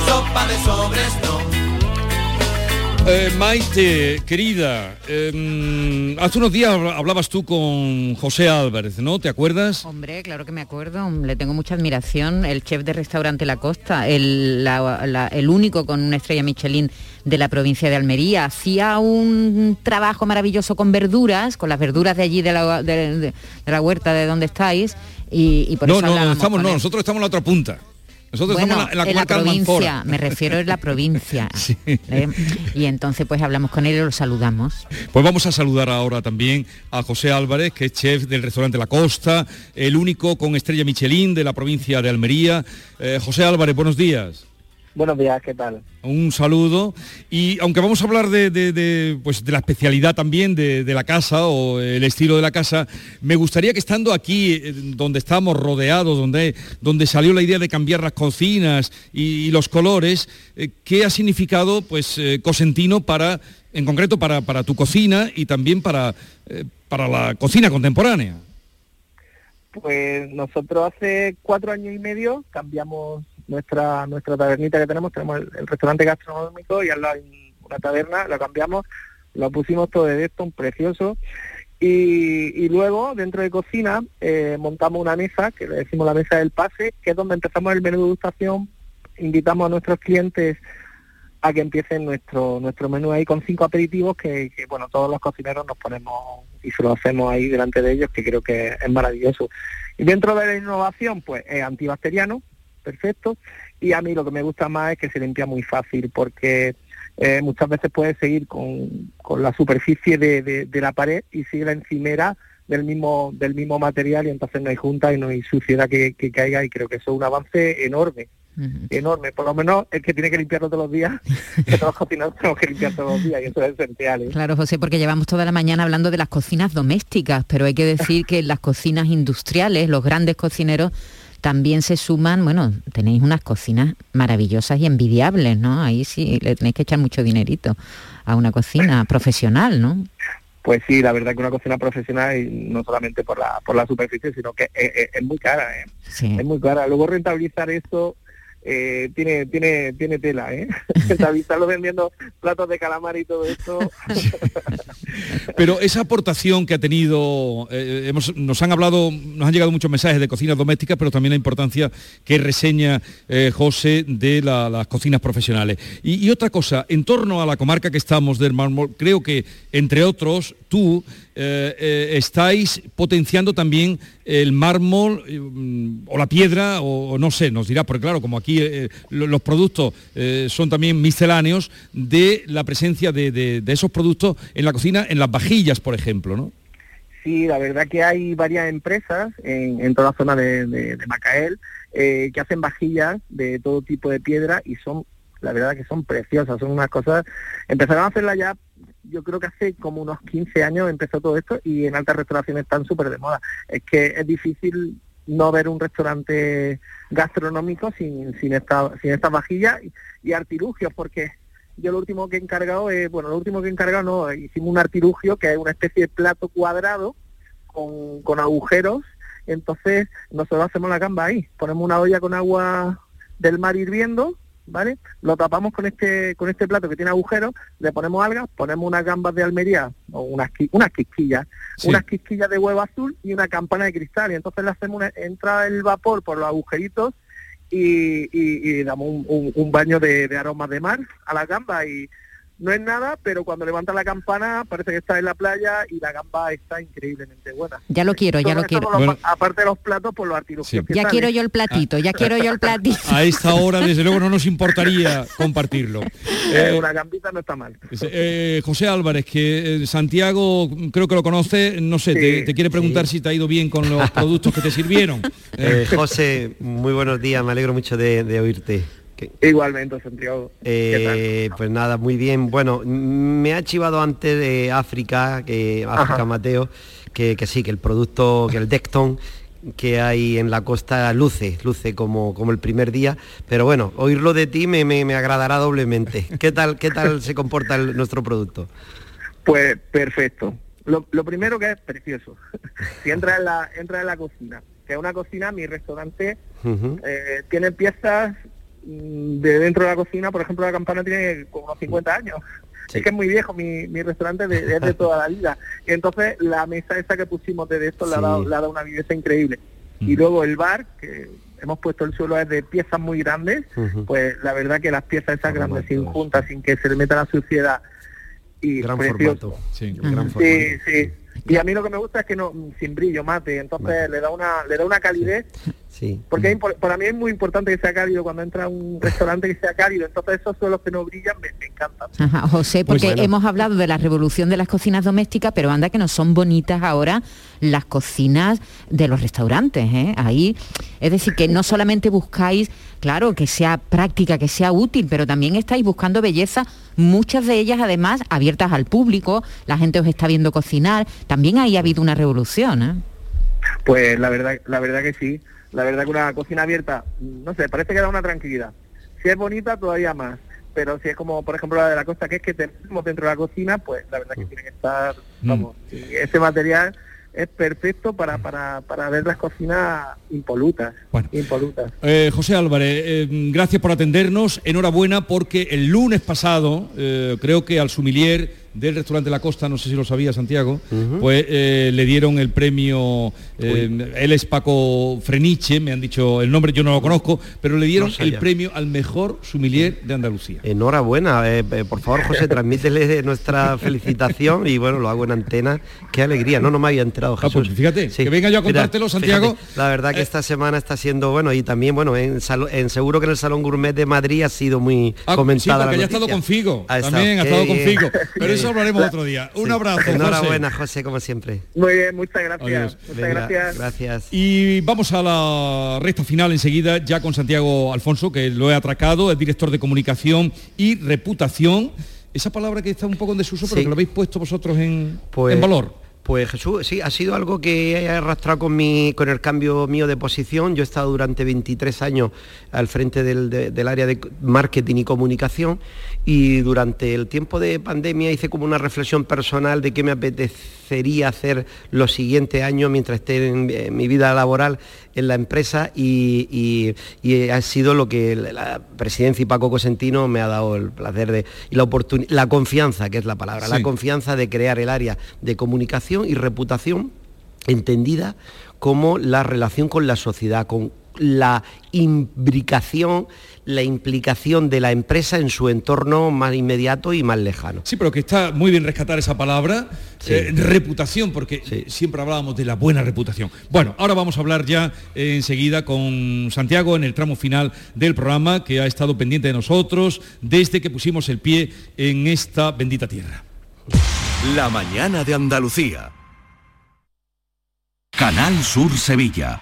Sopa de sobres no. Eh, Maite, querida, eh, hace unos días habla- hablabas tú con José Álvarez, ¿no? ¿Te acuerdas? Hombre, claro que me acuerdo, le tengo mucha admiración, el chef de restaurante La Costa, el, la- la- el único con una estrella Michelin de la provincia de Almería, hacía un trabajo maravilloso con verduras, con las verduras de allí de la, de- de- de la huerta de donde estáis, y, y por no, eso no, no, estamos, no, nosotros estamos en la otra punta. Nosotros Bueno, estamos en la, en la provincia, me refiero en la provincia. ¿eh? Y entonces pues hablamos con él y lo saludamos. Pues vamos a saludar ahora también a José Álvarez, que es chef del restaurante La Costa, el único con estrella Michelin de la provincia de Almería. Eh, José Álvarez, buenos días. Buenos días, ¿qué tal? Un saludo. Y aunque vamos a hablar de, de- de, pues, de la especialidad también de, de la casa o el estilo de la casa, me gustaría que estando aquí, eh, donde estamos rodeados, donde, donde salió la idea de cambiar las cocinas y, y los colores, eh, ¿qué ha significado pues, eh, Cosentino para, en concreto, para, para tu cocina y también para, para la cocina contemporánea? Pues nosotros hace cuatro años y medio cambiamos nuestra nuestra tabernita que tenemos, tenemos el, restaurante gastronómico y al lado hay una taberna, lo cambiamos, lo pusimos todo de esto, un precioso. Y, luego, dentro de cocina, eh, montamos una mesa, que le decimos la mesa del pase, que es donde empezamos el menú de degustación, invitamos a nuestros clientes a que empiecen nuestro nuestro menú ahí con cinco aperitivos que, que, bueno todos los cocineros nos ponemos y se lo hacemos ahí delante de ellos que creo que es maravilloso. Y dentro de la innovación pues es antibacteriano perfecto y a mí lo que me gusta más es que se limpia muy fácil porque eh, muchas veces puedes seguir con, con la superficie de, de- de la pared y sigue la encimera del mismo del mismo material y entonces no hay junta y no hay suciedad que, que caiga y creo que eso es un avance enorme enorme, por lo menos el que tiene que limpiarlo todos los días, que todos los cocineros tenemos que limpiar todos los días y eso es esencial. ¿eh? Claro, José, porque llevamos toda la mañana hablando de las cocinas domésticas, pero hay que decir que en las cocinas industriales, los grandes cocineros también se suman, bueno, tenéis unas cocinas maravillosas y envidiables, ¿no? Ahí sí le tenéis que echar mucho dinerito a una cocina profesional, ¿no? Pues sí, la verdad que una cocina profesional y no solamente por la por la superficie, sino que es, es- es muy cara, ¿eh? Sí. es muy cara. Luego rentabilizar eso eh, tiene tiene tiene tela, ¿eh? rentabilizarlo vendiendo platos de calamar y todo esto. Pero esa aportación que ha tenido, eh, hemos- nos han hablado, nos han llegado muchos mensajes de cocinas domésticas, pero también la importancia que reseña eh, José de la- las cocinas profesionales. Y otra cosa, en torno a la comarca que estamos del mármol, creo que, entre otros, tú eh, eh, estáis potenciando también el mármol eh, mm, o la piedra, o, no sé, nos dirá, porque claro, como aquí lo- los productos son también misceláneos, de la presencia de, de- esos productos en la cocina, en las vajillas, por ejemplo, ¿no? Sí, la verdad que hay varias empresas en, en toda la zona de, de- Macael que hacen vajillas de todo tipo de piedra y son, la verdad que son preciosas, son unas cosas, empezaron a hacerla ya, yo creo que hace como unos 15 años empezó todo esto y en alta restauración están súper de moda. Es que es difícil no ver un restaurante gastronómico sin, sin, esta, sin estas vajillas y, y artilugios, porque yo lo último que he encargado es, bueno, lo último que he encargado no, hicimos un artilugio que es una especie de plato cuadrado con, con agujeros, entonces nosotros hacemos la gamba ahí, ponemos una olla con agua del mar hirviendo, ¿vale? Lo tapamos con este con este plato que tiene agujeros, le ponemos algas, ponemos unas gambas de Almería o unas unas quisquillas, Sí. unas quisquillas de huevo azul y una campana de cristal y entonces le hacemos una, entra el vapor por los agujeritos y, y- y damos un, un- un baño de, de aromas de mar a la gamba y no es nada, pero cuando levanta la campana parece que está en la playa y la gamba está increíblemente buena. Ya lo quiero, ya lo quiero. aparte de los platos, por los artilugios. que Ya quiero yo el platito, ya quiero yo el platito. A esta hora, desde luego, no nos importaría compartirlo. Eh, Eh, una gambita no está mal. eh, José Álvarez, que eh, Santiago creo que lo conoce, no sé, te, te quiere preguntar si te ha ido bien con los productos que te sirvieron. Eh, José, muy buenos días, me alegro mucho de, de oírte. Igualmente, Santiago. Eh, pues nada, muy bien. Bueno, me ha chivado antes de África, que África Ajá. Mateo, que, que sí, que el producto, que el Decton que hay en la costa luce, luce como, como el primer día, pero bueno, oírlo de ti me, me- me agradará doblemente. ¿Qué tal, qué tal se comporta el- nuestro producto? Pues perfecto. Lo, lo primero que es precioso. si entra en la entra en la cocina, que es una cocina, mi restaurante eh, tiene piezas de dentro de la cocina, por ejemplo, la campana tiene como unos 50 años. Es que es muy viejo mi, mi restaurante de, es de toda la vida. Y entonces la mesa esa que pusimos de esto le, ha Sí. dado, le ha dado una viveza increíble. Y luego el bar, que hemos puesto el suelo es de piezas muy grandes, pues la verdad que las piezas esas grandes sin juntas, sin que se le meta la suciedad y Gran precioso. formato. Sí, Ujú. sí, sí. Y a mí lo que me gusta es que no sin brillo mate, entonces le da una le da una calidez Sí. Porque para mí es muy importante que sea cálido cuando entra a un restaurante que sea cálido. Entonces esos son los que no brillan, me, me encantan. Ajá, José, Pues porque bueno. hemos hablado de la revolución de las cocinas domésticas, pero anda que no son bonitas ahora las cocinas de los restaurantes. ¿eh? Ahí, es decir, que no solamente buscáis, claro, que sea práctica, que sea útil, pero también estáis buscando belleza, muchas de ellas además abiertas al público, la gente os está viendo cocinar, también ahí ha habido una revolución. ¿eh? Pues la verdad, la verdad que sí. La verdad que una cocina abierta, no sé, parece que da una tranquilidad. Si es bonita, todavía más. Pero si es como, por ejemplo, la de la costa, que es que tenemos dentro de la cocina, pues la verdad que tiene que estar, vamos, y ese material es perfecto para, para, para ver las cocinas impolutas. impolutas. Eh, José Álvarez, eh, gracias por atendernos. Enhorabuena porque el lunes pasado, eh, creo que al sumilier del restaurante La Costa, no sé si lo sabía Santiago, pues eh, le dieron el premio, eh, él es Paco Freniche, me han dicho el nombre, yo no lo conozco, pero le dieron No el premio al mejor sumilier de Andalucía. Enhorabuena, eh, por favor José, transmítele nuestra felicitación y bueno, lo hago en antena. Qué alegría, no, no me había enterado Jesús. pues fíjate, que venga yo a contártelo, Santiago. fíjate, la verdad que esta semana está siendo bueno y también bueno, en, en seguro que en el Salón Gourmet de Madrid ha sido muy Ah, sí, comentada porque la ya ha estado con Figo, Ha estado, también ha estado con. Figo. Pero eso hablaremos otro día. Un Sí. abrazo, José. Enhorabuena, José, como siempre. Muy bien, muchas gracias. Adiós. Muchas Venga, gracias. Gracias. Y vamos a la recta final enseguida, ya con Santiago Alfonso, que lo he atracado, es director de comunicación y reputación. Esa palabra que está un poco en desuso, pero Sí. que lo habéis puesto vosotros en, Pues- en valor. Pues Jesús, sí, ha sido algo que he arrastrado con, mi, con el cambio mío de posición. Yo he estado durante 23 años al frente del, de- del área de marketing y comunicación y durante el tiempo de pandemia hice como una reflexión personal de qué me apetecería hacer los siguientes años mientras esté en mi vida laboral en la empresa y, y- y ha sido lo que la presidencia y Paco Cosentino me ha dado el placer de y la oportunidad, la confianza, que es la palabra, la confianza de crear el área de comunicación y reputación entendida como la relación con la sociedad, con la imbricación, la implicación de la empresa en su entorno más inmediato y más lejano. Sí, pero que está muy bien rescatar esa palabra, Sí. eh, reputación, porque siempre hablábamos de la buena reputación. Bueno, ahora vamos a hablar ya eh, enseguida con Santiago en el tramo final del programa, que ha estado pendiente de nosotros desde que pusimos el pie en esta bendita tierra. La mañana de Andalucía. Canal Sur Sevilla.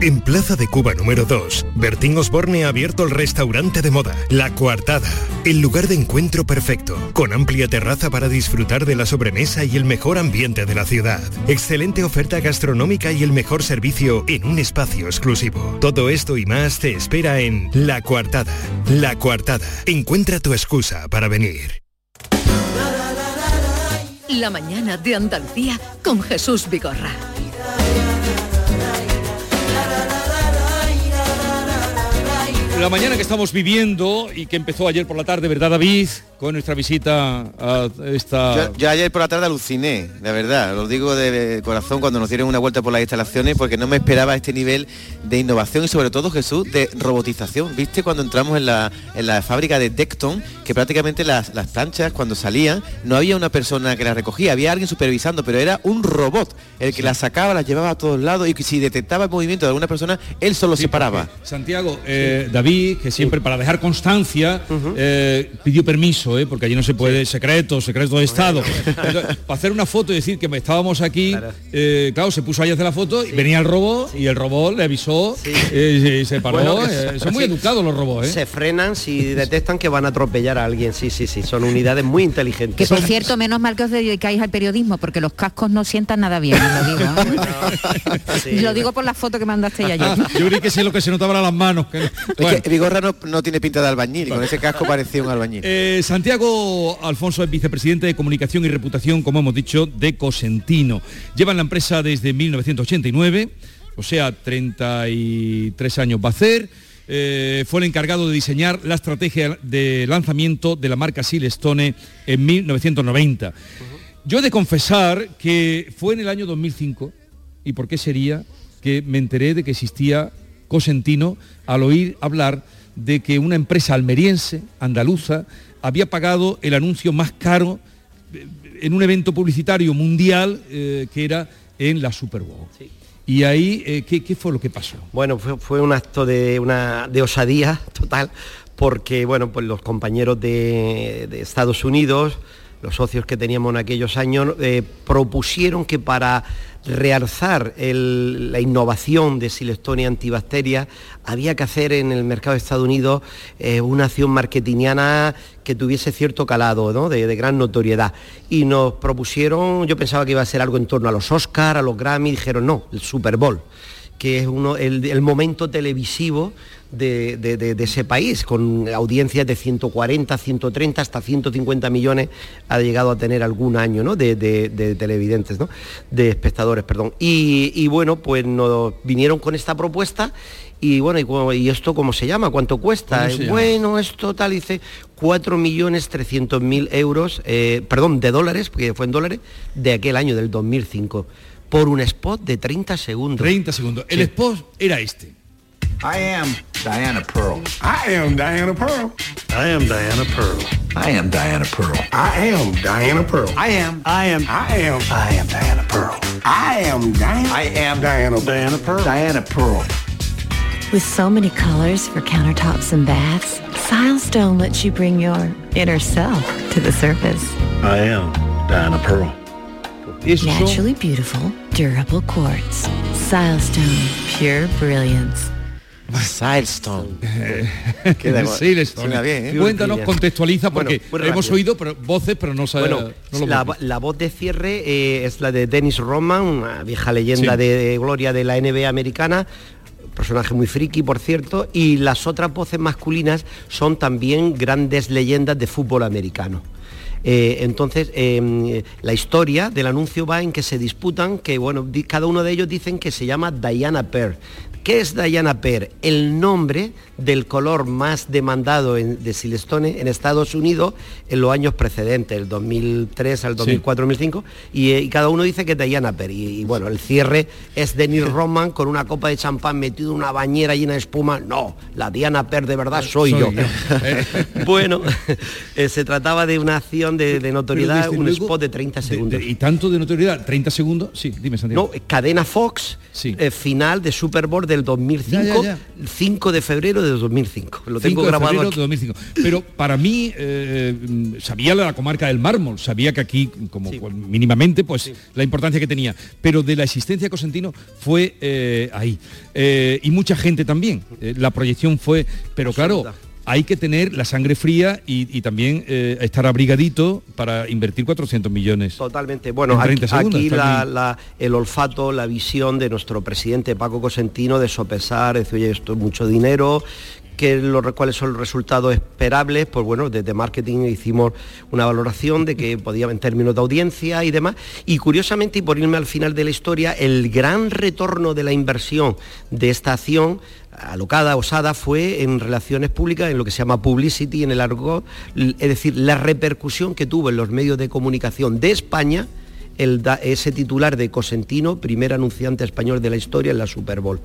En Plaza de Cuba número 2, Bertín Osborne ha abierto el restaurante de moda, La Coartada, el lugar de encuentro perfecto, con amplia terraza para disfrutar de la sobremesa y el mejor ambiente de la ciudad. Excelente oferta gastronómica y el mejor servicio en un espacio exclusivo. Todo esto y más te espera en La Coartada. La Coartada. Encuentra tu excusa para venir. La mañana de Andalucía con Jesús Vigorra. La mañana que estamos viviendo y que empezó ayer por la tarde, ¿verdad David? Con nuestra visita a esta... Yo, yo ayer por la tarde aluciné, la verdad, lo digo de corazón cuando nos dieron una vuelta por las instalaciones porque no me esperaba este nivel de innovación y sobre todo Jesús de robotización. ¿Viste cuando entramos en la, en la fábrica de Decton que prácticamente las, las planchas cuando salían no había una persona que las recogía, había alguien supervisando, pero era un robot el que las sacaba, las llevaba a todos lados y que si detectaba el movimiento de alguna persona, él solo se paraba. Santiago, eh, David, que siempre para dejar constancia, eh, pidió permiso ¿eh? porque allí no se puede, secreto, secreto de Estado. Entonces, para hacer una foto y decir que estábamos aquí, eh, claro, se puso ahí a hacer la foto, y venía el robot y el robot le avisó eh, y se paró. Bueno, eh, son muy sí. educados los robots, ¿eh? Se frenan si detectan que van a atropellar a alguien. Sí, sí, sí. Son unidades muy inteligentes. Que por cierto, menos mal que os dedicáis al periodismo, porque los cascos no sientan nada bien, os lo digo. ¿eh? Lo digo por la foto que mandaste ayer. Yo creí que sé lo que se notaba eran las manos. que no- Es que Vigorra no, no tiene pinta de albañil, y con ese casco parecía un albañil. Eh, Santiago Alfonso es vicepresidente de Comunicación y Reputación, como hemos dicho, de Cosentino. Llevan la empresa desde 1989, o sea, 33 años va a hacer. Eh, fue el encargado de diseñar la estrategia de lanzamiento de la marca Silestone en 1990. Yo he de confesar que fue en el año 2005, ¿y por qué sería? Que me enteré de que existía Cosentino al oír hablar de que una empresa almeriense, andaluza, había pagado el anuncio más caro eh, en un evento publicitario mundial eh, que era en la Super Bowl. Y ahí, eh, ¿qué, qué fue lo que pasó? Bueno, fue, fue un acto de, una, de osadía total, porque bueno, pues los compañeros de, de Estados Unidos, los socios que teníamos en aquellos años, eh, propusieron que para realzar la innovación de Silestonia antibacteria había que hacer en el mercado de Estados Unidos eh, una acción marketingiana que tuviese cierto calado, ¿no? de, de gran notoriedad. Y nos propusieron, yo pensaba que iba a ser algo en torno a los Oscar, a los Grammy, dijeron no, el Super Bowl que es uno, el, el momento televisivo de, de- de- de ese país, con audiencias de 140, 130, hasta 150 millones ha llegado a tener algún año ¿no? de, de- de televidentes, ¿no? de espectadores, perdón. Y, y bueno, pues nos vinieron con esta propuesta y bueno, y, cómo- ¿y esto cómo se llama? ¿Cuánto cuesta? ¿Cómo se llama? bueno, esto tal, dice 4.300.000 euros, eh, perdón, de dólares, porque fue en dólares, de aquel año, del 2005, por un spot de 30 segundos. 30 segundos. El Sí. spot era este. I am Diana Pearl. I am Diana Pearl. I am Diana Pearl. I am Diana Pearl. I am Diana Pearl. I am. I am. I am. I am Diana Pearl. I am Diana. I am Diana. Diana Pearl. Diana Pearl. With so many colors for countertops and baths, Silestone lets you bring your inner self to the surface. I am Diana Pearl. Naturally beautiful, durable quartz. Silestone, pure brilliance. Silestone. Silestone. Suena bien, ¿eh? Cuéntanos, contextualiza, porque Bueno, hemos rápido. oído pero, voces, pero no sabemos. Bueno, la, la voz de cierre eh, es la de Dennis Rodman, una vieja leyenda Sí. de, de gloria de la NBA americana, personaje muy friki, por cierto, y las otras voces masculinas son también grandes leyendas de fútbol americano. Eh, entonces, eh, la historia del anuncio va en que se disputan, que bueno, cada uno de ellos dicen que se llama Diana Pearl. ¿Qué es Diana Pearl? El nombre del color más demandado en- de Silestone en Estados Unidos en los años precedentes, el 2003 al 2004-2005, y, eh, y cada uno dice que es Diana Pearl. Y, y, bueno, el cierre es Denis Rodman con una copa de champán metido en una bañera llena de espuma. No, la Diana Pearl de verdad soy, Soy yo. yo. bueno, eh, se trataba de una acción de, notoriedad, un luego, spot de 30 de- segundos. de- y tanto de notoriedad, 30 segundos. Sí, dime, Santiago. No, cadena Fox, eh, final de Super Bowl del 2005, Ya, ya, 5 de febrero de 2005. Lo 5 tengo de grabado febrero aquí. de 2005. Pero para mí, eh, mm, sabía la comarca del mármol, sabía que aquí, como cual- mínimamente, pues la importancia que tenía. Pero de la existencia de Cosentino fue eh, ahí. Eh, y mucha gente también. La proyección fue, pero claro, hay que tener la sangre fría y, y también eh, estar abrigadito para invertir 400 millones. Totalmente. Bueno, En aquí, 30 segundos, aquí está la- muy- la- el olfato, la visión de nuestro presidente Paco Cosentino de sopesar, decir, oye, esto es mucho dinero, que los, cuáles son los resultados esperables, pues bueno, desde marketing hicimos una valoración de que podía en términos de audiencia y demás. Y curiosamente, y por irme al final de la historia, el gran retorno de la inversión de esta acción alocada, osada, fue en relaciones públicas, en lo que se llama publicity en el argot, es decir, la repercusión que tuvo en los medios de comunicación de España el ese titular de Cosentino, primer anunciante español de la historia en la Super Bowl,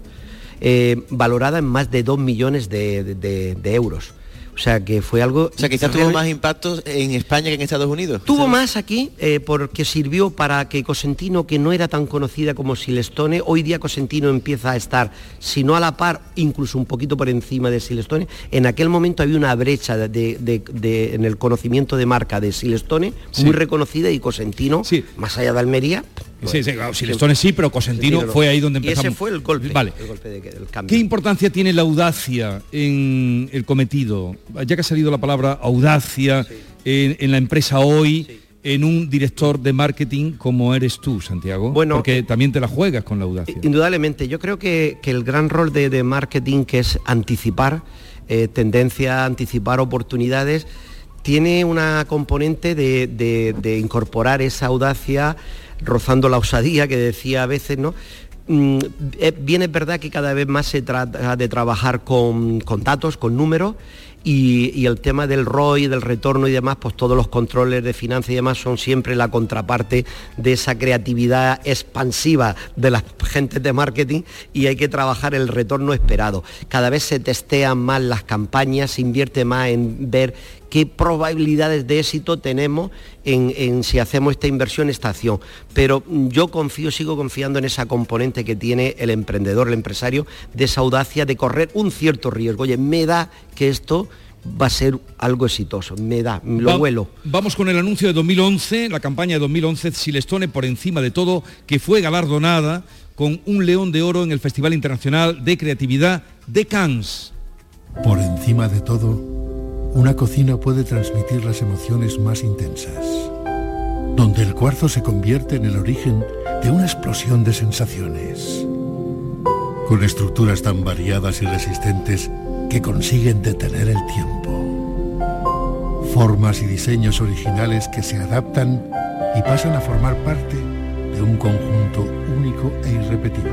eh, valorada en más de 2 millones de, de- euros. O sea que fue algo... O sea, quizás tuvo más impacto en España que en Estados Unidos. Tuvo más aquí eh, porque sirvió para que Cosentino, que no era tan conocida como Silestone, hoy día Cosentino empieza a estar, si no a la par, incluso un poquito por encima de Silestone. En aquel momento había una brecha de, en el conocimiento de marca de Silestone muy reconocida y Cosentino, más allá de Almería, sí, sí, claro, Silestone sí, pero Cosentino fue ahí donde empezamos. Y ese fue el golpe, vale. del cambio. ¿Qué importancia tiene la audacia en el cometido? Ya que ha salido la palabra audacia en, la empresa hoy, en un director de marketing como eres tú, Santiago? Bueno, porque también te la juegas con la audacia. Indudablemente, yo creo que, el gran rol de, marketing, que es anticipar eh, tendencia, anticipar oportunidades, tiene una componente de incorporar esa audacia rozando la osadía que decía a veces, ¿no? Mm, eh, bien es verdad que cada vez más se trata de trabajar con, con datos, con números, y, el tema del ROI, del retorno y demás, pues todos los controles de finanzas y demás son siempre la contraparte de esa creatividad expansiva de las gentes de marketing y hay que trabajar el retorno esperado. Cada vez se testean más las campañas, se invierte más en ver qué probabilidades de éxito tenemos en, si hacemos esta inversión, esta acción. Pero yo confío, sigo confiando en esa componente que tiene el emprendedor, el empresario, de esa audacia de correr un cierto riesgo. Oye, me da que esto va a ser algo exitoso, me da, lo vuelo. Vamos con el anuncio de 2011, la campaña de 2011, Silestone por encima de todo, que fue galardonada con un león de oro en el Festival Internacional de Creatividad de Cannes. Por encima de todo, una cocina puede transmitir las emociones más intensas, donde el cuarzo se convierte en el origen de una explosión de sensaciones. Con estructuras tan variadas y resistentes, que consiguen detener el tiempo. Formas y diseños originales que se adaptan y pasan a formar parte de un conjunto único e irrepetible.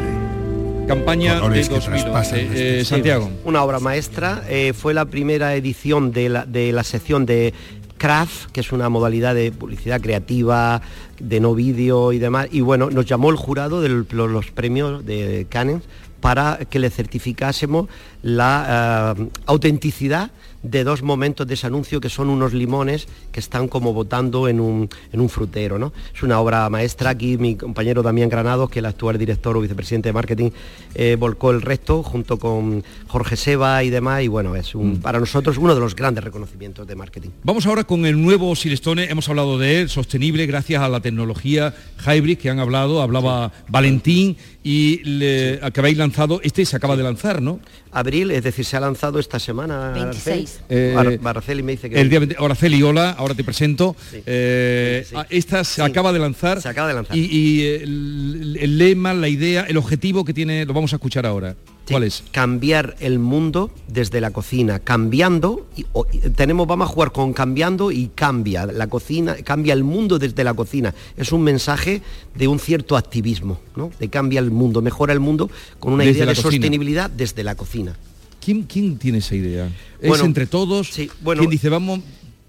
Campaña de 2011. Eh, Santiago. una obra maestra. Eh, fue la primera edición de la, de la sección de Craft, que es una modalidad de publicidad creativa, de no vídeo y demás. Y bueno, nos llamó el jurado de los premios de Cannes para que le certificásemos la eh, autenticidad de dos momentos de ese anuncio que son unos limones que están como botando en un, en un frutero. ¿no? Es una obra maestra. Aquí mi compañero Damián Granados, que es el actual director o vicepresidente de marketing, eh, volcó el resto junto con Jorge Seba y demás. Y bueno, es un, mm. para nosotros uno de los grandes reconocimientos de marketing. Vamos ahora con el nuevo Silestone. Hemos hablado de él, sostenible gracias a la tecnología hybrid que han hablado. Hablaba Valentín y le, que habéis lanzado. Este se acaba de lanzar, ¿no? Abril, es decir, se ha lanzado esta semana. 26. Eh, me dice que... El día Araceli, hola, ahora te presento. Eh, ah, esta se acaba de lanzar. Se acaba de lanzar. Y, el, lema, la idea, el objetivo que tiene, lo vamos a escuchar ahora. ¿Cuál es? Cambiar el mundo desde la cocina, cambiando, y, tenemos, vamos a jugar con cambiando y cambia la cocina, cambia el mundo desde la cocina. Es un mensaje de un cierto activismo, ¿no? De cambia el mundo, mejora el mundo con una idea de sostenibilidad desde la cocina. ¿Quién, tiene esa idea? ¿Es entre todos? Sí, bueno, ¿Quién dice vamos?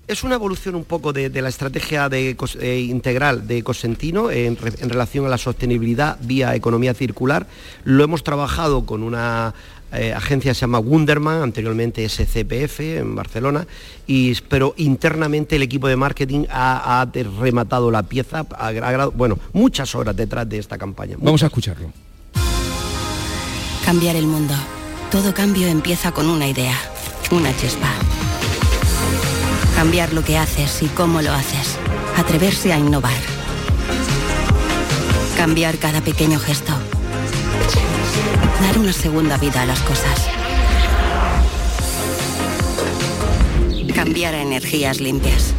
Es una evolución un poco de, la estrategia de, eh, integral de Cosentino en, relación a la sostenibilidad vía economía circular. Lo hemos trabajado con una eh, agencia que se llama Wunderman, anteriormente SCPF en Barcelona, y, pero internamente el equipo de marketing ha, rematado la pieza, bueno, muchas horas detrás de esta campaña. Vamos a escucharlo. Cambiar el mundo todo cambio empieza con una idea, una chispa. Cambiar lo que haces y cómo lo haces. Atreverse a innovar. Cambiar cada pequeño gesto. Dar una segunda vida a las cosas. Cambiar a energías limpias.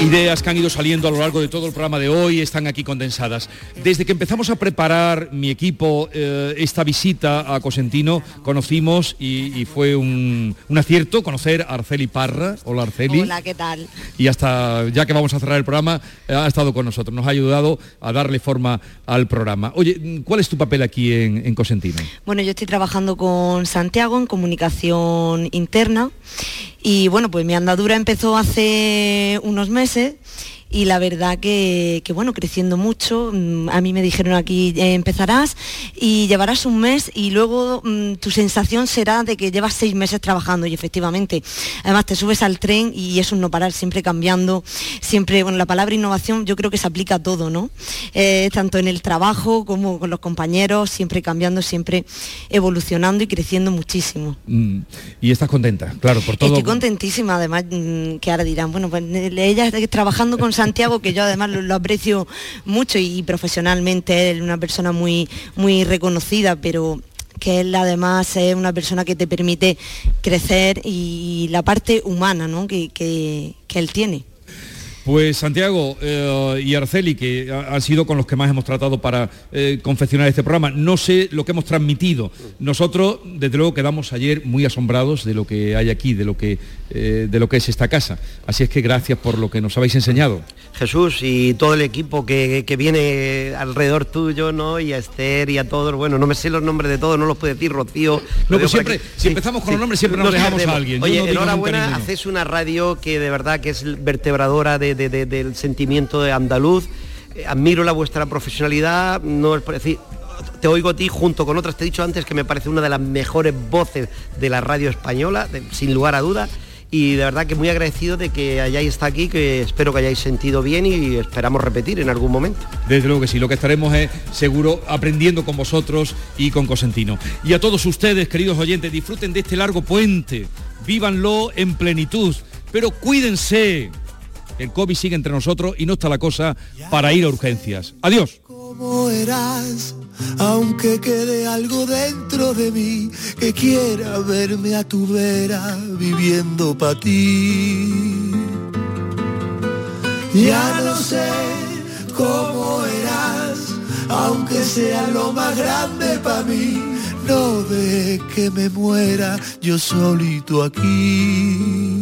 Ideas que han ido saliendo a lo largo de todo el programa de hoy están aquí condensadas. Desde que empezamos a preparar mi equipo eh, esta visita a Cosentino, conocimos y, fue un, acierto conocer a Arceli Parra. Hola Arceli. Hola, ¿qué tal? Y hasta ya que vamos a cerrar el programa, eh, ha estado con nosotros, nos ha ayudado a darle forma al programa. Oye, ¿cuál es tu papel aquí en, en Cosentino? Bueno, yo estoy trabajando con Santiago en comunicación interna y bueno, pues mi andadura empezó hace unos meses y la verdad que, bueno, creciendo mucho. Mm, a mí me dijeron aquí eh, empezarás y llevarás un mes y luego mm, tu sensación será de que llevas seis meses trabajando y efectivamente, además te subes al tren y es un no parar, siempre cambiando, siempre, bueno, la palabra innovación yo creo que se aplica a todo, ¿no? Eh, tanto en el trabajo como con los compañeros, siempre cambiando, siempre evolucionando y creciendo muchísimo. Mm, y estás contenta, claro, por todo. Estoy contentísima, además, que ahora dirán, bueno, pues ella está trabajando con Santiago, que yo además lo, aprecio mucho y, profesionalmente, es una persona muy, muy reconocida, pero que él además es una persona que te permite crecer y la parte humana ¿no? que, que él tiene. Pues Santiago eh, y Arceli, que han sido con los que más hemos tratado para eh, confeccionar este programa, no sé lo que hemos transmitido. Nosotros, desde luego, quedamos ayer muy asombrados de lo que hay aquí, de lo que, eh, de lo que es esta casa. Así es que gracias por lo que nos habéis enseñado. Jesús y todo el equipo que, viene alrededor tuyo, ¿no? Y a Esther y a todos, bueno, no me sé los nombres de todos, no los puedo decir, Rocío. No, pues siempre, si empezamos con los nombres, siempre nos, dejamos a alguien. Oye, enhorabuena, haces una radio que de verdad que es vertebradora de del sentimiento de andaluz. Eh, admiro la vuestra profesionalidad, no es decir, te oigo a ti junto con otras, te he dicho antes que me parece una de las mejores voces de la radio española, sin lugar a dudas. Y de verdad que muy agradecido de que hayáis estado aquí, que espero que hayáis sentido bien y esperamos repetir en algún momento. Desde luego que sí, lo que estaremos es seguro aprendiendo con vosotros y con Cosentino. Y a todos ustedes, queridos oyentes, disfruten de este largo puente, vívanlo en plenitud, pero cuídense, el COVID sigue entre nosotros y no está la cosa para ir a urgencias. Adiós. ¿Cómo eras? Aunque quede algo dentro de mí que quiera verme a tu vera viviendo para ti. Ya no sé cómo eras, aunque sea lo más grande para mí. No de que me muera yo solito aquí.